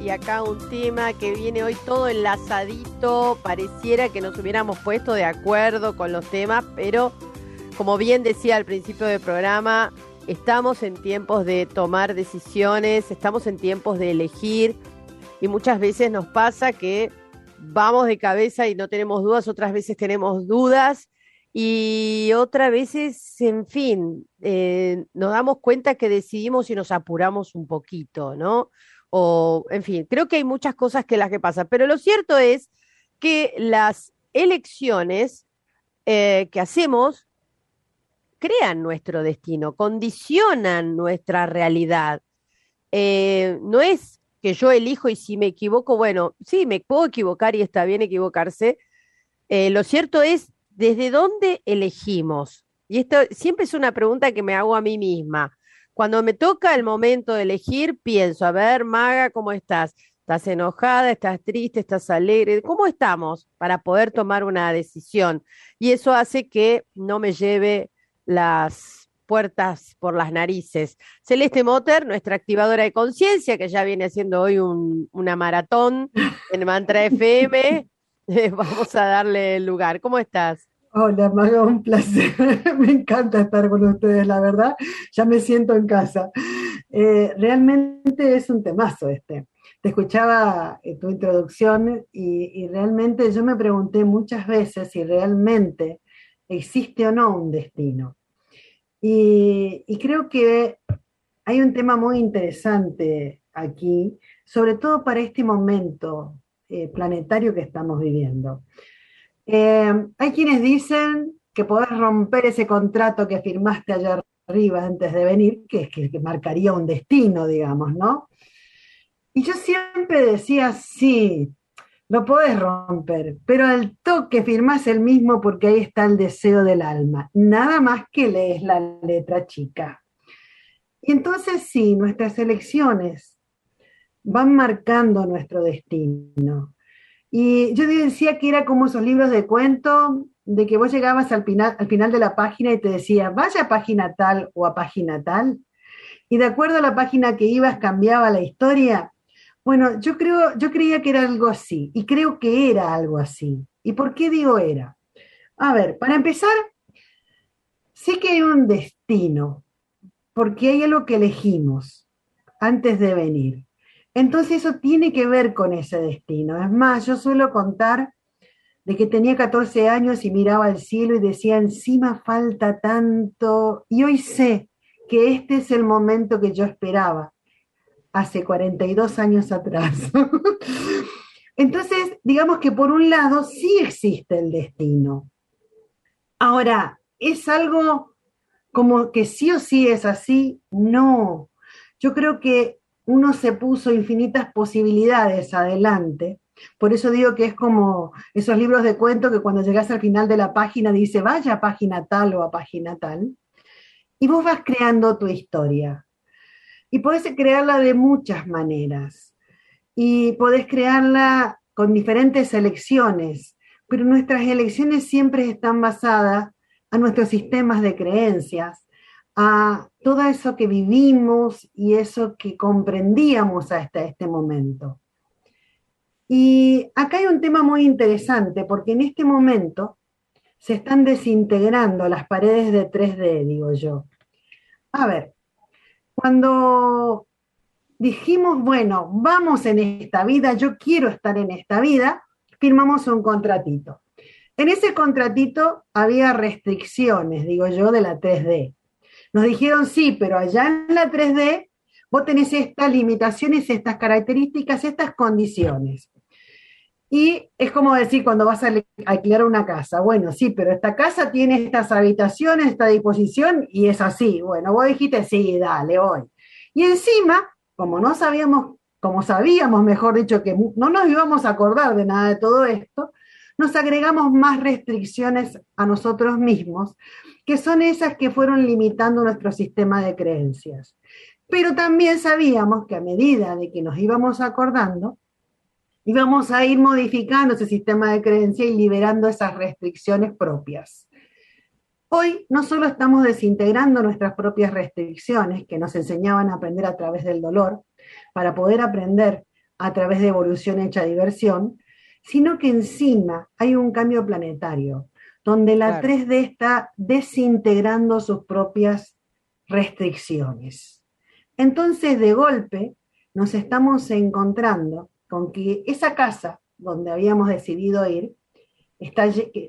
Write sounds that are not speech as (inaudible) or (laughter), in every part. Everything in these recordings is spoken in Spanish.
y acá un tema que viene hoy todo enlazadito, pareciera que nos hubiéramos puesto de acuerdo con los temas, pero como bien decía al principio del programa, estamos en tiempos de tomar decisiones, estamos en tiempos de elegir. Y muchas veces nos pasa que vamos de cabeza y no tenemos dudas, otras veces tenemos dudas y otras veces, en fin, eh, nos damos cuenta que decidimos y nos apuramos un poquito, ¿no? o en fin, creo que hay muchas cosas que las que pasan, pero lo cierto es que las elecciones eh, que hacemos crean nuestro destino, condicionan nuestra realidad. Eh, no es que yo elijo y si me equivoco, bueno, sí, me puedo equivocar y está bien equivocarse. Lo cierto es desde dónde elegimos. Y esto siempre es una pregunta que me hago a mí misma. Cuando me toca el momento de elegir, pienso, a ver, Maga, ¿cómo estás? ¿Estás enojada? ¿Estás triste? ¿Estás alegre? ¿Cómo estamos para poder tomar una decisión? Y eso hace que no me lleve las puertas por las narices. Celeste Motter, nuestra activadora de conciencia, que ya viene haciendo hoy una maratón en Mantra (laughs) FM, (laughs) vamos a darle el lugar. ¿Cómo estás? Hola, Maga, un placer. (laughs) me encanta estar con ustedes, la verdad. Ya me siento en casa. Eh, realmente es un temazo este. Te escuchaba en tu introducción y, realmente yo me pregunté muchas veces si realmente existe o no un destino. Y, creo que hay un tema muy interesante aquí, sobre todo para este momento eh, planetario que estamos viviendo. Eh, hay quienes dicen que podés romper ese contrato que firmaste allá arriba antes de venir, que es que, marcaría un destino, digamos, ¿no? Y yo siempre decía, sí, lo podés romper, pero al toque firmás el mismo porque ahí está el deseo del alma, nada más que lees la letra chica. Y entonces sí, nuestras elecciones van marcando nuestro destino. Y yo decía que era como esos libros de cuento, de que vos llegabas al final, al final de la página y te decía, vaya a página tal o a página tal, y de acuerdo a la página que ibas cambiaba la historia. Bueno, yo creo, yo creía que era algo así, y creo que era algo así. ¿Y por qué digo era? A ver, para empezar, sé que hay un destino, porque hay algo que elegimos antes de venir. Entonces eso tiene que ver con ese destino. Es más, yo suelo contar de que tenía 14 años y miraba al cielo y decía, encima falta tanto, y hoy sé que este es el momento que yo esperaba, hace 42 años atrás. (laughs) Entonces, digamos que por un lado sí existe el destino. Ahora, ¿es algo como que sí o sí es así? No. Yo creo que uno se puso infinitas posibilidades adelante. Por eso digo que es como esos libros de cuento que cuando llegas al final de la página dice vaya a página tal o a página tal. Y vos vas creando tu historia. Y podés crearla de muchas maneras. Y podés crearla con diferentes elecciones. Pero nuestras elecciones siempre están basadas a nuestros sistemas de creencias, a todo eso que vivimos y eso que comprendíamos hasta este momento. Y acá hay un tema muy interesante, porque en este momento se están desintegrando las paredes de 3D, digo yo. A ver, cuando dijimos, bueno, vamos en esta vida, yo quiero estar en esta vida, firmamos un contratito. En ese contratito había restricciones, digo yo, de la 3D. Nos dijeron sí, pero allá en la 3D vos tenés estas limitaciones, estas características, estas condiciones. Y es como decir cuando vas a alquilar una casa, bueno, sí, pero esta casa tiene estas habitaciones, esta disposición y es así. Bueno, vos dijiste, sí, dale, voy. Y encima, como no sabíamos, como sabíamos, mejor dicho, que no nos íbamos a acordar de nada de todo esto, nos agregamos más restricciones a nosotros mismos, que son esas que fueron limitando nuestro sistema de creencias. Pero también sabíamos que a medida de que nos íbamos acordando, y vamos a ir modificando ese sistema de creencia y liberando esas restricciones propias. Hoy no solo estamos desintegrando nuestras propias restricciones que nos enseñaban a aprender a través del dolor, para poder aprender a través de evolución hecha diversión, sino que encima hay un cambio planetario, donde la 3D está desintegrando sus propias restricciones. Entonces, de golpe, nos estamos encontrando con que esa casa donde habíamos decidido ir, está,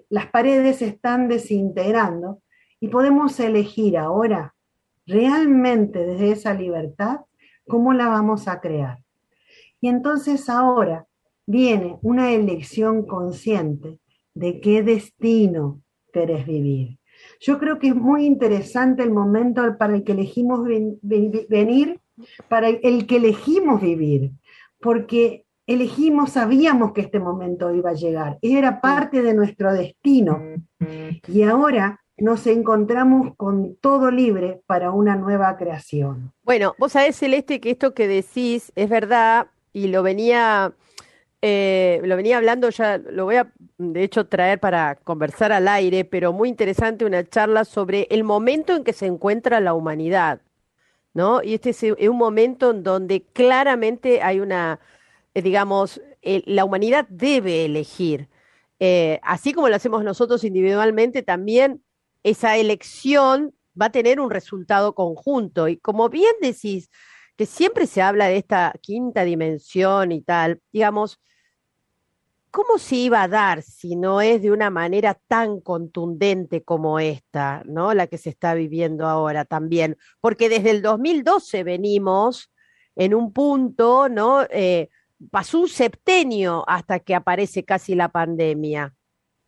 las paredes se están desintegrando y podemos elegir ahora realmente desde esa libertad cómo la vamos a crear. Y entonces ahora viene una elección consciente de qué destino querés vivir. Yo creo que es muy interesante el momento para el que elegimos venir, para el que elegimos vivir, porque elegimos, sabíamos que este momento iba a llegar, era parte de nuestro destino. Y ahora nos encontramos con todo libre para una nueva creación. Bueno, vos sabés, Celeste, que esto que decís es verdad y lo venía, eh, lo venía hablando ya, lo voy a de hecho traer para conversar al aire, pero muy interesante una charla sobre el momento en que se encuentra la humanidad, ¿no? Y este es un momento en donde claramente hay una eh, digamos, la humanidad debe elegir. Eh, así como lo hacemos nosotros individualmente, también esa elección va a tener un resultado conjunto. Y como bien decís, que siempre se habla de esta quinta dimensión y tal, digamos, ¿cómo se iba a dar si no es de una manera tan contundente como esta, ¿no? La que se está viviendo ahora también. Porque desde el 2012 venimos en un punto, ¿no? Eh, pasó un septenio hasta que aparece casi la pandemia.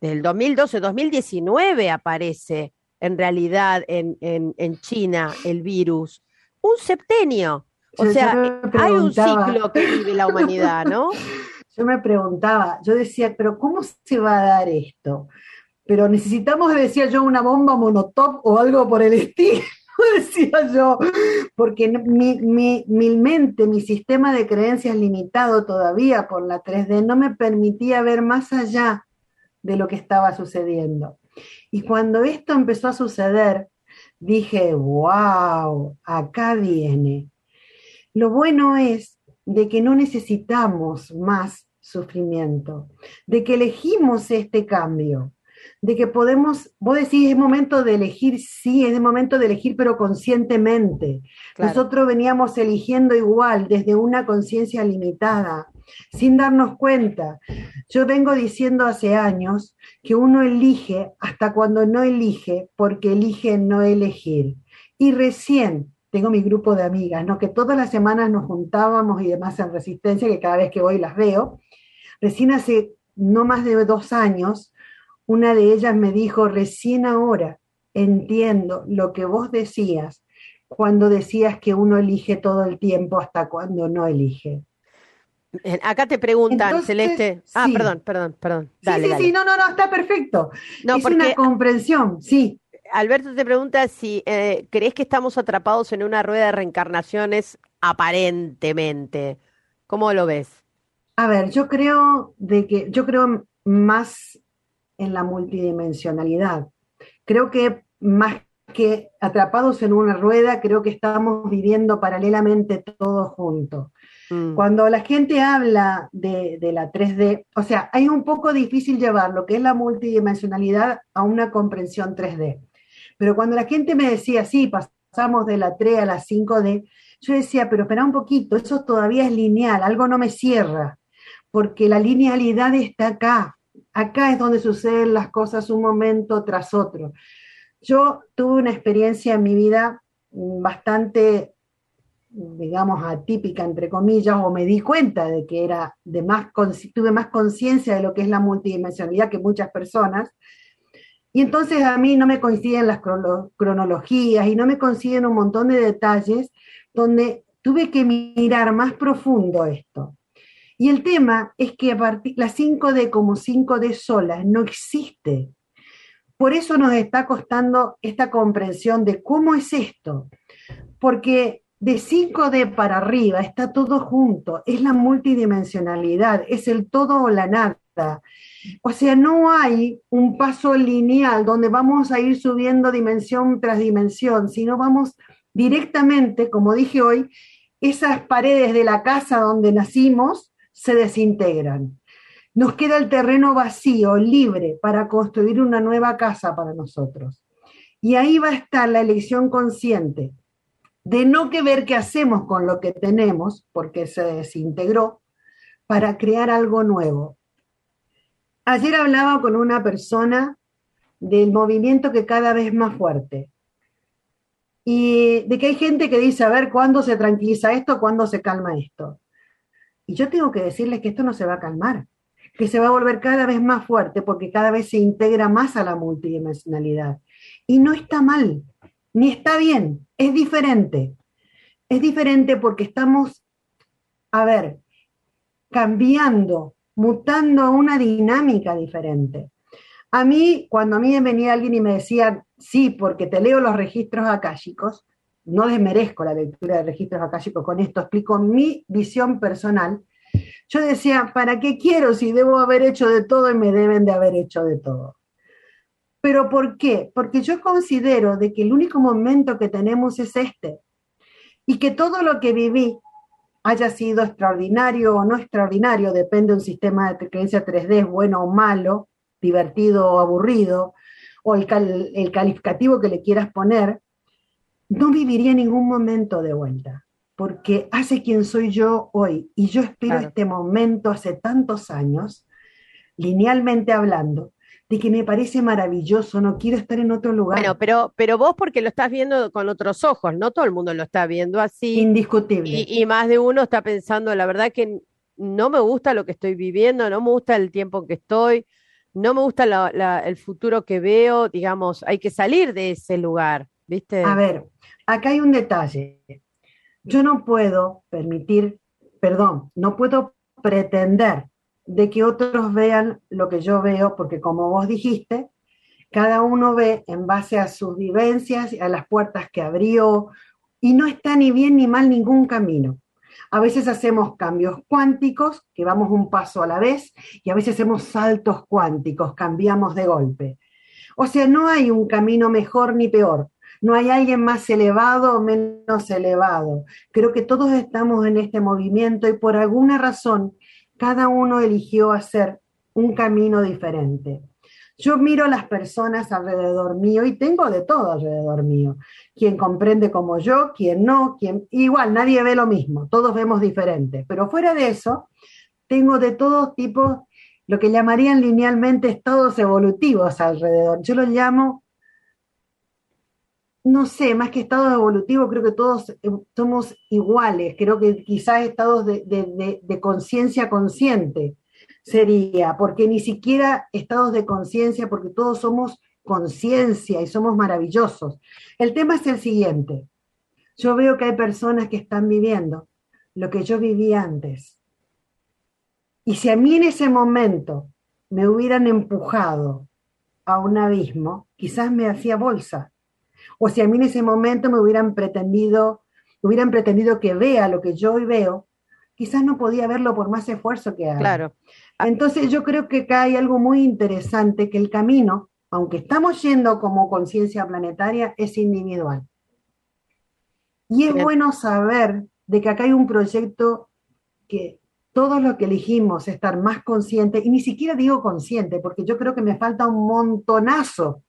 Del 2012, 2019 aparece en realidad en, en, China el virus. Un septenio. O sea, hay un ciclo que vive la humanidad, ¿no? (laughs) Yo me preguntaba, yo decía, pero ¿cómo se va a dar esto? Pero necesitamos, decía yo, una bomba monotop o algo por el (laughs) estilo. decía yo, porque mi, mi, mi, mente, mi sistema de creencias limitado todavía por la 3D no me permitía ver más allá de lo que estaba sucediendo. Y cuando esto empezó a suceder, dije, wow, acá viene. Lo bueno es de que no necesitamos más sufrimiento, de que elegimos este cambio, de que podemos, vos decís, es momento de elegir, sí, es momento de elegir, pero conscientemente. Nosotros veníamos eligiendo igual, desde una conciencia limitada, sin darnos cuenta. Yo vengo diciendo hace años que uno elige hasta cuando no elige, porque elige no elegir. Y recién tengo mi grupo de amigas, ¿no? que todas las semanas nos juntábamos y demás en resistencia, que cada vez que voy las veo. Recién hace no más de dos años una de ellas me dijo, recién ahora entiendo lo que vos decías cuando decías que uno elige todo el tiempo hasta cuando no elige. Acá te preguntan, Celeste. Ah, perdón, perdón, perdón. sí, sí, sí, no, no, no, está perfecto. No, es una comprensión, sí. Alberto te pregunta si eh, crees que estamos atrapados en una rueda de reencarnaciones aparentemente. ¿Cómo lo ves? A ver, yo creo de que yo creo más en la multidimensionalidad. Creo que más que atrapados en una rueda, creo que estamos viviendo paralelamente todos juntos. Mm. Cuando la gente habla de, de, la 3D, o sea, hay un poco difícil llevar lo que es la multidimensionalidad a una comprensión 3D. Pero cuando la gente me decía, sí, pasamos de la 3 a la 5D, yo decía, pero espera un poquito, eso todavía es lineal, algo no me cierra, porque la linealidad está acá, acá es donde suceden las cosas un momento tras otro. Yo tuve una experiencia en mi vida bastante digamos, atípica, entre comillas, o me di cuenta de que era de más, tuve más conciencia de lo que es la multidimensionalidad que muchas personas. Y entonces a mí no me coinciden las cronologías y no me coinciden un montón de detalles donde tuve que mirar más profundo esto. Y el tema es que a la 5D como 5D sola no existe. Por eso nos está costando esta comprensión de cómo es esto. Porque de 5D para arriba está todo junto, es la multidimensionalidad, es el todo o la nada. O sea, no hay un paso lineal donde vamos a ir subiendo dimensión tras dimensión, sino vamos directamente, como dije hoy, esas paredes de la casa donde nacimos se desintegran. Nos queda el terreno vacío, libre, para construir una nueva casa para nosotros. Y ahí va a estar la elección consciente de no que ver qué hacemos con lo que tenemos, porque se desintegró, para crear algo nuevo. Ayer hablaba con una persona del movimiento que cada vez más fuerte. Y de que hay gente que dice, a ver, ¿cuándo se tranquiliza esto? ¿Cuándo se calma esto? Y yo tengo que decirles que esto no se va a calmar, que se va a volver cada vez más fuerte porque cada vez se integra más a la multidimensionalidad. Y no está mal, ni está bien, es diferente. Es diferente porque estamos, a ver, cambiando, mutando a una dinámica diferente. A mí, cuando a mí venía alguien y me decía, sí, porque te leo los registros akáshicos, no desmerezco la lectura de registros akáshicos, con esto explico mi visión personal. Yo decía, ¿para qué quiero si debo haber hecho de todo y me deben de haber hecho de todo? ¿Pero por qué? Porque yo considero de que el único momento que tenemos es este y que todo lo que viví haya sido extraordinario o no extraordinario, depende de un sistema de creencia 3D, bueno o malo, divertido o aburrido, o el, el calificativo que le quieras poner, no viviría ningún momento de vuelta, porque hace quien soy yo hoy, y yo espero este momento hace tantos años, linealmente hablando, de que me parece maravilloso, no quiero estar en otro lugar. Bueno, pero, pero vos porque lo estás viendo con otros ojos, no todo el mundo lo está viendo así. Indiscutible. Y, y más de uno está pensando, la verdad que no me gusta lo que estoy viviendo, no me gusta el tiempo en que estoy, no me gusta el futuro que veo, digamos, hay que salir de ese lugar, ¿viste? A ver, acá hay un detalle. Yo no puedo permitir, perdón, no puedo pretender de que otros vean lo que yo veo, porque como vos dijiste, cada uno ve en base a sus vivencias, a las puertas que abrió, y no está ni bien ni mal ningún camino. A veces hacemos cambios cuánticos, que vamos un paso a la vez, y a veces hacemos saltos cuánticos, cambiamos de golpe. O sea, no hay un camino mejor ni peor. No hay alguien más elevado o menos elevado. Creo que todos estamos en este movimiento y por alguna razón cada uno eligió hacer un camino diferente. Yo miro a las personas alrededor mío y tengo de todo alrededor mío. Quien comprende como yo, quien no, quien igual nadie ve lo mismo, todos vemos diferente. Pero fuera de eso, tengo de todos tipos lo que llamarían linealmente estados evolutivos alrededor. Yo los llamo no sé, más que estados evolutivos, creo que todos eh, somos iguales, creo que quizás estados de, conciencia consciente sería, porque ni siquiera estados de conciencia, porque todos somos conciencia y somos maravillosos. El tema es el siguiente, yo veo que hay personas que están viviendo lo que yo viví antes. Y si a mí en ese momento me hubieran empujado a un abismo, quizás me hacía bolsa o si a mí en ese momento me hubieran pretendido, hubieran pretendido que vea lo que yo hoy veo, quizás no podía verlo por más esfuerzo que haga. Claro. Entonces yo creo que acá hay algo muy interesante, que el camino, aunque estamos yendo como conciencia planetaria, es individual. Y es bueno saber de que acá hay un proyecto que todos los que elegimos estar más conscientes, y ni siquiera digo consciente, porque yo creo que me falta un montonazo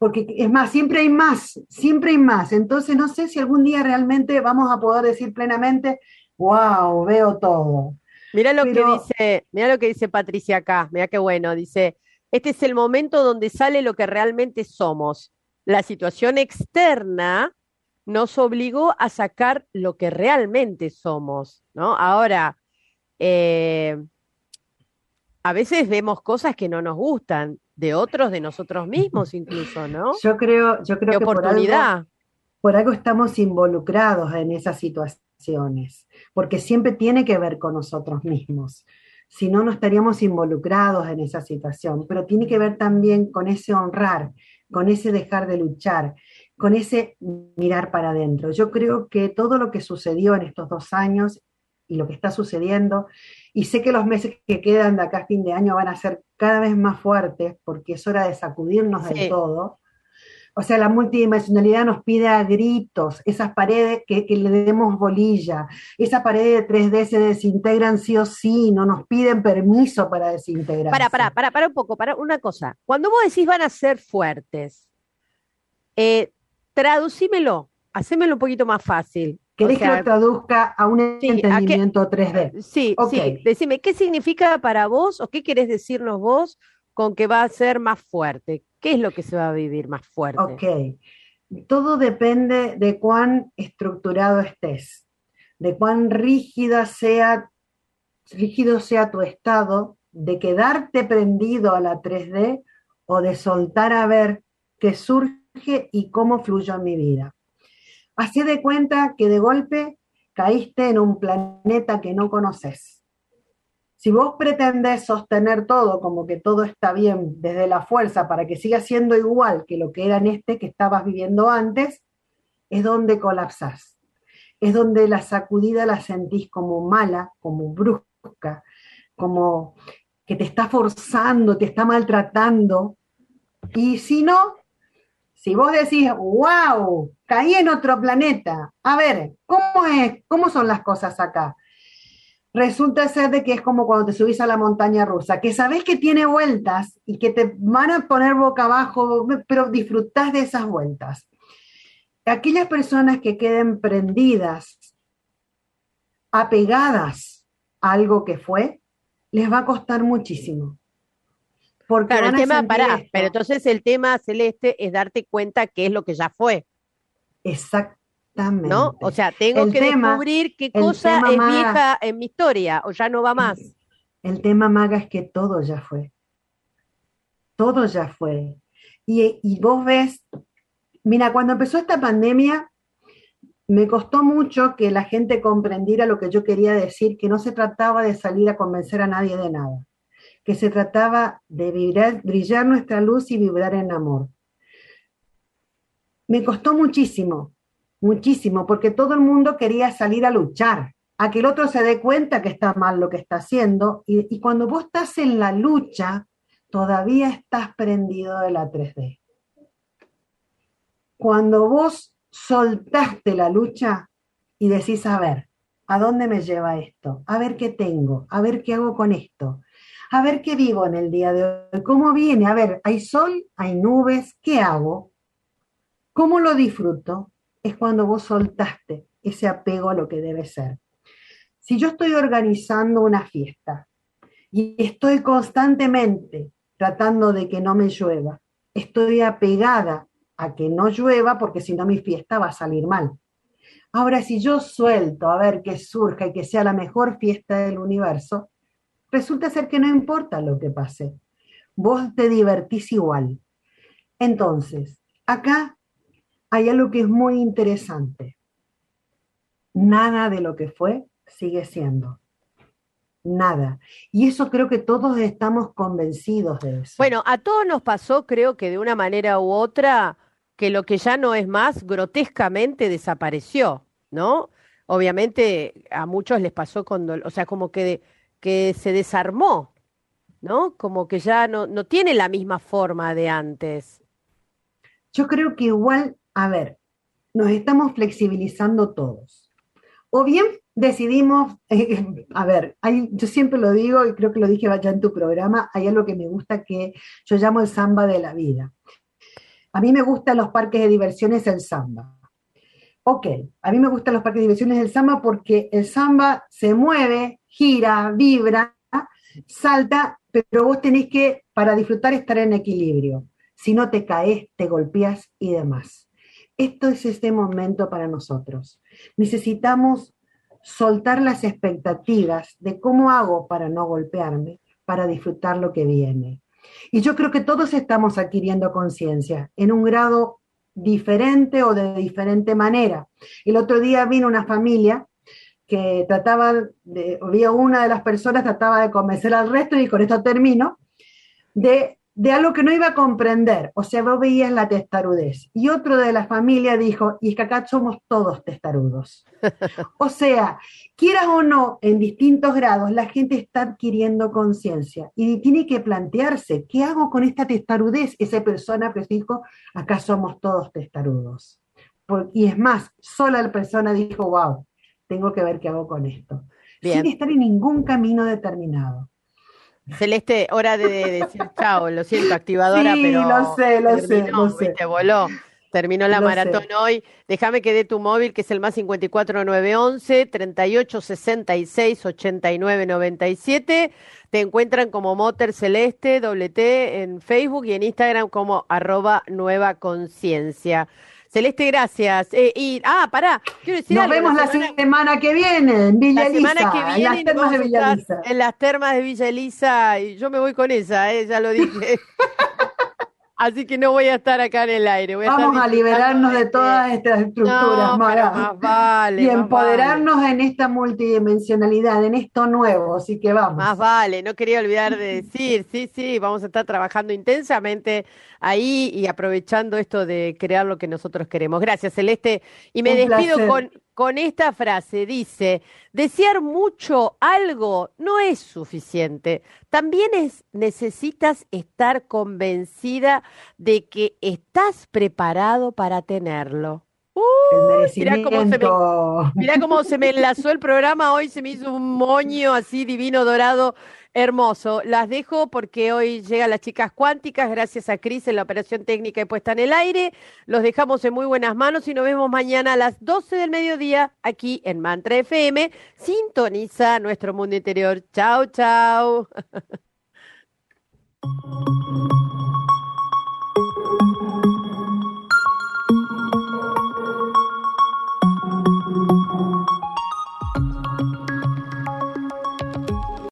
porque es más, siempre hay más, siempre hay más. Entonces no sé si algún día realmente vamos a poder decir plenamente, wow, veo todo. Mira lo que dice, mira lo que dice Patricia acá, mira qué bueno, dice, este es el momento donde sale lo que realmente somos. La situación externa nos obligó a sacar lo que realmente somos, ¿no? Ahora, eh, a veces vemos cosas que no nos gustan, de otros, de nosotros mismos incluso, ¿no? (laughs) Yo creo, yo creo que oportunidad. por algo estamos involucrados en esas situaciones, porque siempre tiene que ver con nosotros mismos. Si no, no estaríamos involucrados en esa situación, pero tiene que ver también con ese honrar, con ese dejar de luchar, con ese mirar para adentro. Yo creo que todo lo que sucedió en estos dos años y lo que está sucediendo, y sé que los meses que quedan de acá a fin de año van a ser cada vez más fuertes porque es hora de sacudirnos del todo. O sea, la multidimensionalidad nos pide a gritos esas paredes que, le demos bolilla, esas paredes de 3D se desintegran sí o sí, no nos piden permiso para desintegrar. Para, para, para, para un poco, para una cosa. Cuando vos decís van a ser fuertes, eh, traducímelo, hacémelo un poquito más fácil. ¿Querés que lo traduzca a un entendimiento 3D? Sí, sí. Decime, ¿qué significa para vos o qué querés decirnos vos con que va a ser más fuerte? ¿Qué es lo que se va a vivir más fuerte? Ok. Todo depende de cuán estructurado estés, de cuán rígida sea, rígido sea tu estado, de quedarte prendido a la 3D o de soltar a ver qué surge y cómo fluyó en mi vida. Hacé de cuenta que de golpe caíste en un planeta que no conoces. Si vos pretendés sostener todo como que todo está bien desde la fuerza para que siga siendo igual que lo que era en este que estabas viviendo antes, es donde colapsás. Es donde la sacudida la sentís como mala, como brusca, como que te está forzando, te está maltratando. Y si no, si vos decís, wow, caí en otro planeta, a ver, ¿cómo es? ¿Cómo son las cosas acá? Resulta ser de que es como cuando te subís a la montaña rusa, que sabés que tiene vueltas y que te van a poner boca abajo, pero disfrutás de esas vueltas. Aquellas personas que queden prendidas, apegadas a algo que fue, les va a costar muchísimo claro, el tema, para, pero entonces el tema celeste es darte cuenta qué es lo que ya fue. Exactamente. ¿No? O sea, tengo que descubrir qué cosa es vieja en mi historia o ya no va más. (clears throat) El tema maga es que todo ya fue. Todo ya fue. Y, y vos ves, mira, cuando empezó esta pandemia, me costó mucho que la gente comprendiera lo que yo quería decir, que no se trataba de salir a convencer a nadie de nada que se trataba de brillar nuestra luz y vibrar en amor. Me costó muchísimo, muchísimo, porque todo el mundo quería salir a luchar, a que el otro se dé cuenta que está mal lo que está haciendo, y, y cuando vos estás en la lucha, todavía estás prendido de la 3D. Cuando vos soltaste la lucha y decís, a ver, ¿a dónde me lleva esto? A ver qué tengo, a ver qué hago con esto, a ver qué vivo en el día de hoy, cómo viene, a ver, hay sol, hay nubes, ¿qué hago? ¿Cómo lo disfruto? Es cuando vos soltaste ese apego a lo que debe ser. Si yo estoy organizando una fiesta y estoy constantemente tratando de que no me llueva, estoy apegada a que no llueva porque si no mi fiesta va a salir mal. Ahora, si yo suelto a ver que surja y que sea la mejor fiesta del universo, resulta ser que no importa lo que pase. Vos te divertís igual. Entonces, acá hay algo que es muy interesante. Nada de lo que fue sigue siendo. Nada. Y eso creo que todos estamos convencidos de eso. Bueno, a todos nos pasó, creo que de una manera u otra, que lo que ya no es más grotescamente desapareció, ¿no? Obviamente a muchos les pasó con, o sea, como que de, que se desarmó, ¿no? Como que ya no, no tiene la misma forma de antes. Yo creo que igual, a ver, nos estamos flexibilizando todos. O bien decidimos, a ver, hay, yo siempre lo digo y creo que lo dije ya en tu programa, hay algo que me gusta que yo llamo el samba de la vida. A mí me gustan los parques de diversiones el samba. Ok, a mí me gustan los parques de diversiones el samba porque el samba se mueve, gira, vibra, salta, pero vos tenés que, para disfrutar, estar en equilibrio. Si no te caes, te golpeas y demás. esto es este momento para nosotros. Necesitamos soltar las expectativas de cómo hago para no golpearme, para disfrutar lo que viene. Y yo creo que todos estamos adquiriendo conciencia en un grado diferente o de diferente manera. El otro día vino una familia que trataba de, había una de las personas trataba de convencer al resto, y con esto termino, de de algo que no iba a comprender, o sea, vos veías la testarudez. Y otro de la familia dijo, y es que acá somos todos testarudos. o sea, quieras o no, en distintos grados, la gente está adquiriendo conciencia y tiene que plantearse, ¿qué hago con esta testarudez? Esa persona pues dijo, acá somos todos testarudos. y es más, sola la persona dijo, wow, tengo que ver qué hago con esto. Sin estar en ningún camino determinado. Celeste, hora de, decir chao, lo siento, activadora, sí, pero. Lo sé, lo sé, lo sé. Te voló. Terminó la maratón hoy. Déjame que dé tu móvil, que es el más 54911 3866 8997. Te encuentran como Motor Celeste, doble T, en Facebook y en Instagram como arroba nueva conciencia. Celeste, gracias. Eh, y, ah, pará, quiero decir Nos vemos la semana, que viene en Villa la semana que viene en las termas de Villa Elisa. En las termas de Villa Elisa, y yo me voy con esa, eh, ya lo dije. (laughs) Así que no voy a estar acá en el aire. Vamos a, liberarnos de todas estas estructuras, Mara. vale, y empoderarnos en esta multidimensionalidad, en esto nuevo. Así que vamos. Más vale, no quería olvidar de decir, sí, sí, vamos a estar trabajando intensamente ahí y aprovechando esto de crear lo que nosotros queremos. Gracias, Celeste. Y me despido con, con esta frase. Dice, desear mucho algo no es suficiente. También es, necesitas estar convencida de que estás preparado para tenerlo. Uh, mirá cómo, se me, cómo se me enlazó el programa, hoy se me hizo un moño así divino dorado Hermoso. Las dejo porque hoy llegan las chicas cuánticas, gracias a Cris en la operación técnica y puesta en el aire. Los dejamos en muy buenas manos y nos vemos mañana a las 12 del mediodía aquí en Mantra FM. Sintoniza nuestro mundo interior. Chao, chao. (laughs)